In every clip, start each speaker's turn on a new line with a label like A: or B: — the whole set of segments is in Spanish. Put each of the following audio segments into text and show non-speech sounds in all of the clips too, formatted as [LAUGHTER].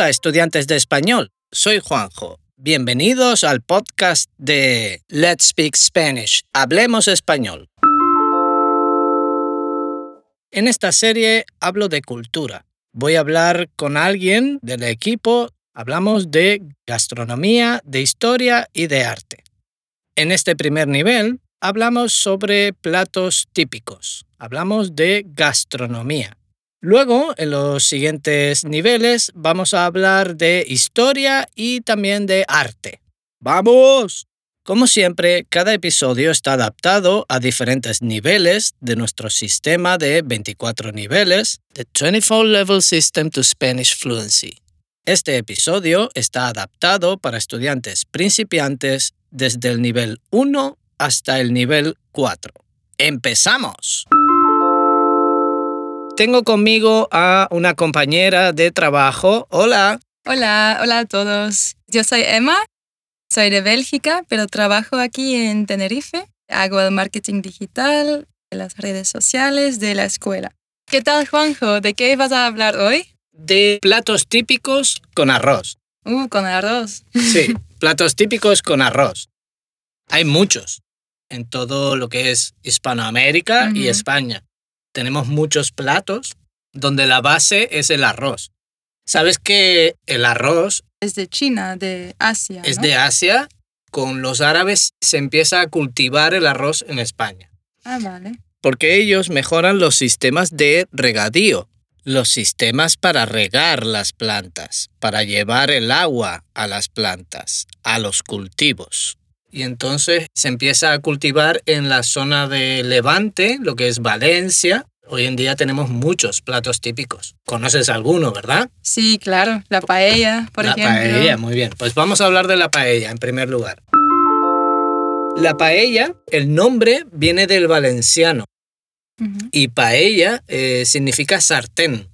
A: Hola estudiantes de español, soy Juanjo. Bienvenidos al podcast de Let's Speak Spanish, Hablemos Español. En esta serie hablo de cultura. Voy a hablar con alguien del equipo, hablamos de gastronomía, de historia y de arte. En este primer nivel hablamos sobre platos típicos, hablamos de gastronomía. Luego, en los siguientes niveles, vamos a hablar de historia y también de arte. ¡Vamos! Como siempre, cada episodio está adaptado a diferentes niveles de nuestro sistema de 24 niveles, The 24 Level System to Spanish Fluency. Este episodio está adaptado para estudiantes principiantes desde el nivel 1 hasta el nivel 4. ¡Empezamos! Tengo conmigo a una compañera de trabajo. Hola.
B: Hola, hola a todos. Yo soy Emma, soy de Bélgica, pero trabajo aquí en Tenerife. Hago el marketing digital, las redes sociales de la escuela. ¿Qué tal, Juanjo? ¿De qué vas a hablar hoy?
A: De platos típicos con arroz.
B: Uh, con arroz.
A: Sí, [LAUGHS] platos típicos con arroz. Hay muchos en todo lo que es Hispanoamérica y
B: Ujú.
A: España. Tenemos muchos platos donde la base es el arroz. ¿Sabes que el arroz
B: Es de China, de Asia.
A: es
B: ¿no?
A: de Asia? Con los árabes se empieza a cultivar el arroz en España.
B: Ah, vale.
A: Porque ellos mejoran los sistemas de regadío, los sistemas para regar las plantas, para llevar el agua a las plantas, a los cultivos. Y entonces se empieza a cultivar en la zona de Levante, lo que es Valencia. Hoy en día tenemos muchos platos típicos. ¿Conoces alguno, verdad?
B: Sí, claro. La paella, por
A: la
B: ejemplo.
A: paella, muy bien. Pues vamos a hablar de la paella en primer lugar. La paella, el nombre viene del valenciano y paella eh, significa sartén.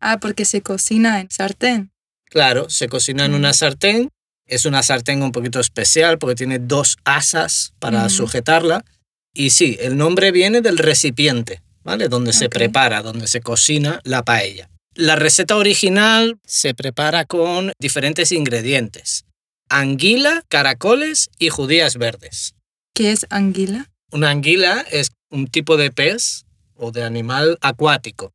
B: Ah, porque se cocina en sartén.
A: Claro, se cocina en una
B: Mm.
A: sartén. Es una sartén un poquito especial porque tiene dos asas para sujetarla. Y sí, el nombre viene del recipiente, ¿vale? Donde se prepara, donde se cocina la paella. La receta original se prepara con diferentes ingredientes. Anguila, caracoles y judías verdes.
B: ¿Qué es anguila?
A: Una anguila es un tipo de pez o de animal acuático.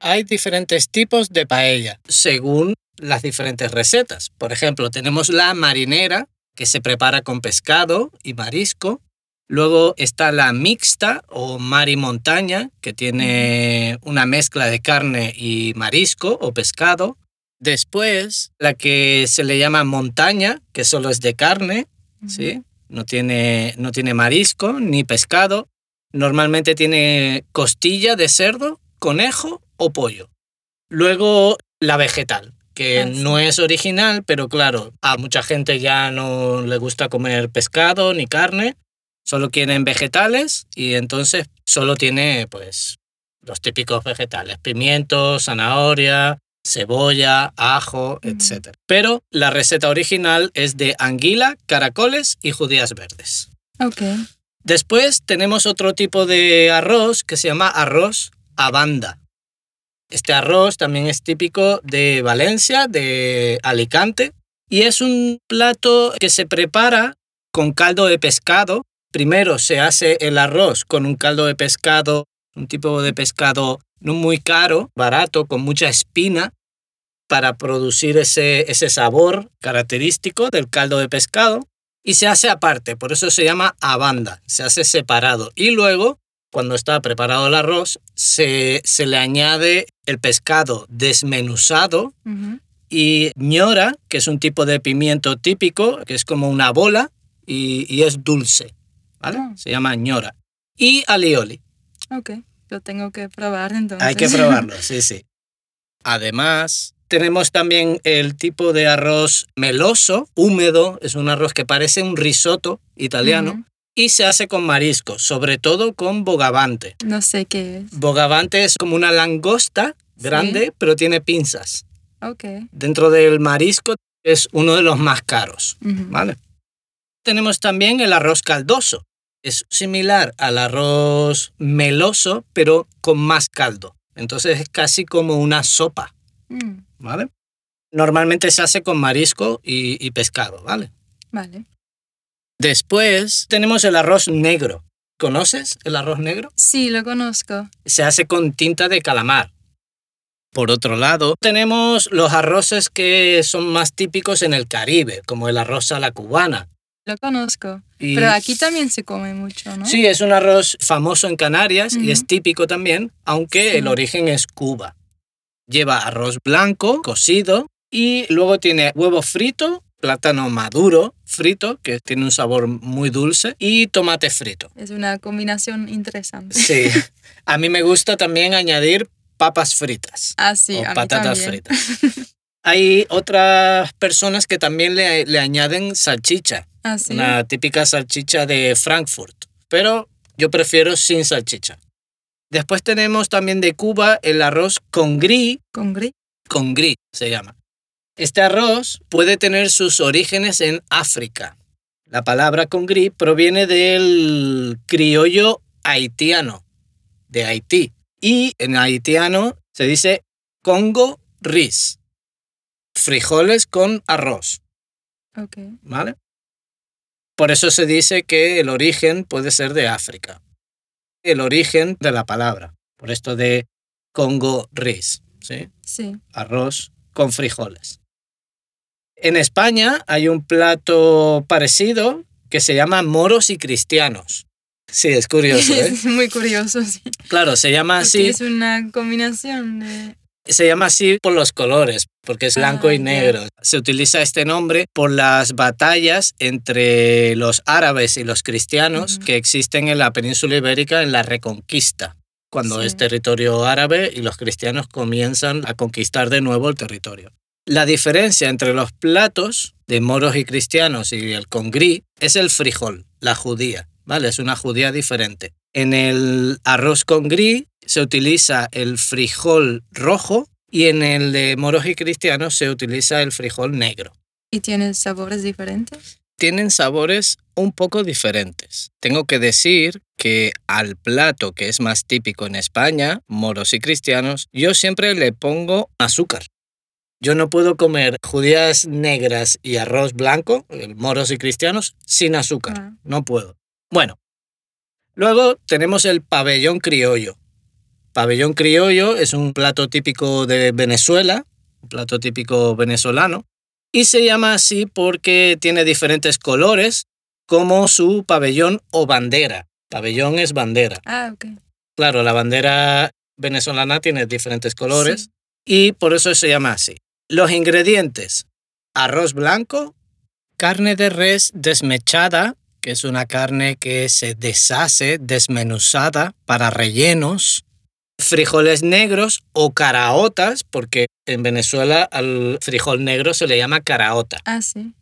A: Hay diferentes tipos de paella según las diferentes recetas. Por ejemplo, tenemos la marinera, que se prepara con pescado y marisco. Luego está la mixta o mar y montaña, que tiene una mezcla de carne y marisco o pescado. Después, la que se le llama montaña, que solo es de carne, ¿sí? No tiene, no tiene marisco ni pescado. Normalmente tiene costilla de cerdo, conejo o pollo. Luego la vegetal, que
B: Ah, sí.
A: no es original, pero claro, a mucha gente ya no le gusta comer pescado ni carne, solo quieren vegetales y entonces solo tiene pues los típicos vegetales, pimiento, zanahoria, cebolla, ajo,
B: Mm.
A: etc. Pero la receta original es de anguila, caracoles y judías verdes.
B: Ok.
A: Después tenemos otro tipo de arroz que se llama arroz a banda. Este arroz también es típico de Valencia, de Alicante, y es un plato que se prepara con caldo de pescado. Primero se hace el arroz con un caldo de pescado, un tipo de pescado no muy caro, barato, con mucha espina, para producir ese, ese sabor característico del caldo de pescado y se hace aparte, por eso se llama a banda, se hace separado. Y luego, cuando está preparado el arroz, se, se le añade el pescado desmenuzado y ñora, que es un tipo de pimiento típico, que es como una bola y, y es dulce, ¿vale?
B: Ah.
A: Se llama ñora. Y alioli.
B: Ok. Lo tengo que probar entonces.
A: Hay que probarlo, sí, sí. Además, tenemos también el tipo de arroz meloso, húmedo, es un arroz que parece un risotto italiano. Y se hace con marisco, sobre todo con bogavante.
B: No sé qué es.
A: Bogavante es como una langosta grande, pero tiene pinzas.
B: Ok.
A: Dentro del marisco es uno de los más caros,
B: Ujú.
A: ¿vale? Tenemos también el arroz caldoso. Es similar al arroz meloso, pero con más caldo. Entonces es casi como una sopa,
B: Mm.
A: ¿vale? Normalmente se hace con marisco y, y pescado, ¿vale?
B: Vale.
A: Después tenemos el arroz negro. ¿Conoces el arroz negro?
B: Sí, lo conozco.
A: Se hace con tinta de calamar. Por otro lado, tenemos los arroces que son más típicos en el Caribe, como el arroz a la cubana.
B: Lo conozco.
A: Y-
B: Pero aquí también se come mucho, ¿no?
A: Sí, es un arroz famoso en Canarias y es típico también, aunque
B: Sí.
A: el origen es Cuba. Lleva arroz blanco, cocido, y luego tiene huevo frito, plátano maduro frito, que tiene un sabor muy dulce, y tomate frito.
B: Es una combinación interesante.
A: Sí, a mí me gusta también añadir papas fritas
B: Ah, sí,
A: o
B: a
A: patatas fritas. Hay otras personas que también le, le añaden salchicha,
B: Ah, sí.
A: una típica salchicha de Frankfurt, pero yo prefiero sin salchicha. Después tenemos también de Cuba el arroz con gris,
B: Con gris.
A: con gris se llama. Este arroz puede tener sus orígenes en África. La palabra con gris proviene del criollo haitiano, de Haití. Y en haitiano se dice Congo ris, frijoles con arroz. ¿vale? Por eso se dice que el origen puede ser de África. El origen de la palabra. Por esto de Congo ris, ¿sí?
B: Sí.
A: Arroz con frijoles. En España hay un plato parecido que se llama moros y cristianos. Sí, es curioso, ¿eh? [LAUGHS]
B: es muy curioso, sí.
A: Claro, se llama
B: Porque
A: así,
B: es una combinación de...
A: se llama así por los colores, porque es blanco
B: Ah,
A: y
B: ya.
A: negro. Se utiliza este nombre por las batallas entre los árabes y los cristianos que existen en la península ibérica en la Reconquista, cuando
B: Sí.
A: es territorio árabe y los cristianos comienzan a conquistar de nuevo el territorio. La diferencia entre los platos de moros y cristianos y el congrí es el frijol, la judía, ¿vale? Es una judía diferente. En el arroz congrí se utiliza el frijol rojo y en el de moros y cristianos se utiliza el frijol negro.
B: ¿Y tiene sabores diferentes?
A: Tienen sabores un poco diferentes. Tengo que decir que al plato que es más típico en España, moros y cristianos, yo siempre le pongo azúcar. Yo no puedo comer judías negras y arroz blanco, eh, moros y cristianos, sin azúcar.
B: Ah.
A: No puedo. Bueno, luego tenemos el pabellón criollo. Pabellón criollo es un plato típico de Venezuela, un plato típico venezolano, y se llama así porque tiene diferentes colores, como su pabellón o bandera. Pabellón es bandera.
B: Ah, ok.
A: Claro, la bandera venezolana tiene diferentes colores
B: Sí.
A: y por eso se llama así. Los ingredientes: arroz blanco, carne de res desmechada, que es una carne que se deshace, desmenuzada para rellenos, frijoles negros o caraotas, porque en Venezuela al frijol negro se le llama caraota.
B: Ah, sí.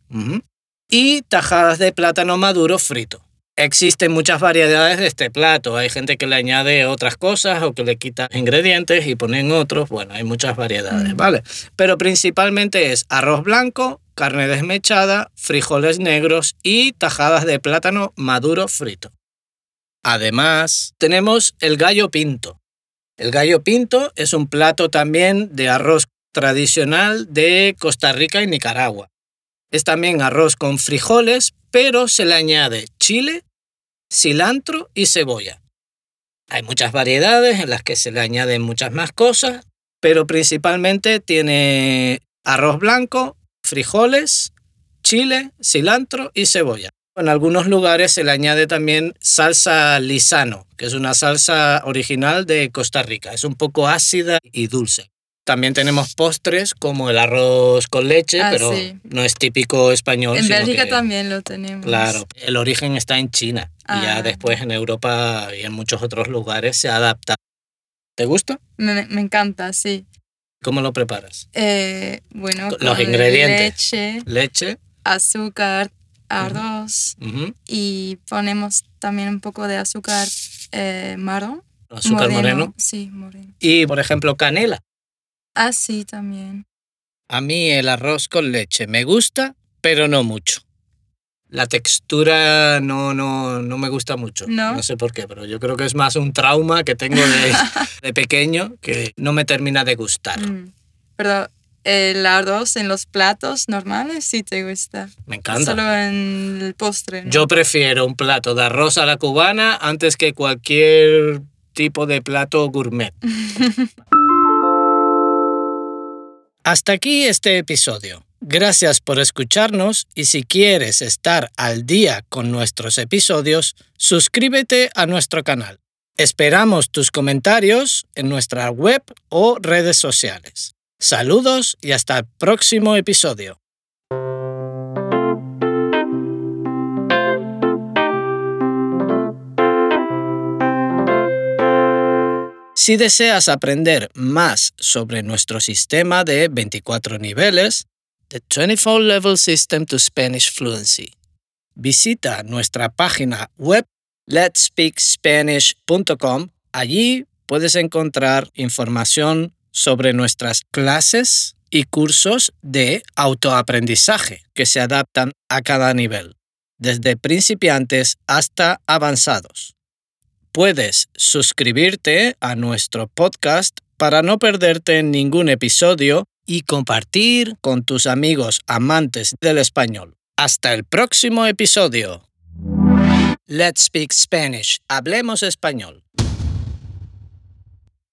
A: Y tajadas de plátano maduro frito. Existen muchas variedades de este plato. Hay gente que le añade otras cosas o que le quita ingredientes y ponen otros. Bueno, hay muchas variedades,
B: Mm.
A: ¿vale? Pero principalmente es arroz blanco, carne desmechada, frijoles negros y tajadas de plátano maduro frito. Además, tenemos el gallo pinto. El gallo pinto es un plato también de arroz tradicional de Costa Rica y Nicaragua. Es también arroz con frijoles, pero se le añade chile, cilantro y cebolla. Hay muchas variedades en las que se le añaden muchas más cosas, pero principalmente tiene arroz blanco, frijoles, chile, cilantro y cebolla. En algunos lugares se le añade también salsa lisano, que es una salsa original de Costa Rica. Es un poco ácida y dulce. También tenemos postres como el arroz con leche,
B: Ah,
A: pero
B: sí.
A: no es típico español.
B: En Bélgica también lo tenemos.
A: Claro, el origen está en China y ya
B: Ah.
A: después en Europa y en muchos otros lugares se adapta. ¿Te gusta?
B: Me, me encanta, sí.
A: ¿Cómo lo preparas?
B: Eh, bueno,
A: los
B: con
A: ingredientes.
B: leche,
A: Leche,
B: azúcar, arroz
A: ujú,
B: y ponemos también un poco de azúcar eh, marrón.
A: azúcar moreno.
B: Sí, moreno.
A: y, por ejemplo, canela.
B: Ah, sí, también.
A: A mí el arroz con leche me gusta, pero no mucho. La textura no, no, no me gusta mucho.
B: ¿No?
A: sé por qué, pero yo creo que es más un trauma que tengo de, [LAUGHS] de pequeño que no me termina de gustar.
B: Mm. Pero El arroz en los platos normales, sí te gusta.
A: Me encanta.
B: Solo en el postre. ¿no?
A: Yo prefiero un plato de arroz a la cubana antes que cualquier tipo de plato gourmet. [LAUGHS] Hasta aquí este episodio. Gracias por escucharnos y si quieres estar al día con nuestros episodios, suscríbete a nuestro canal. Esperamos tus comentarios en nuestra web o redes sociales. Saludos y hasta el próximo episodio. Si deseas aprender más sobre nuestro sistema de 24 niveles, The 24 Level System to Spanish Fluency, visita nuestra página web letspeakspanish.com. Allí puedes encontrar información sobre nuestras clases y cursos de autoaprendizaje que se adaptan a cada nivel, desde principiantes hasta avanzados. Puedes suscribirte a nuestro podcast para no perderte ningún episodio y compartir con tus amigos amantes del español. Hasta el próximo episodio. Let's Speak Spanish. Hablemos español.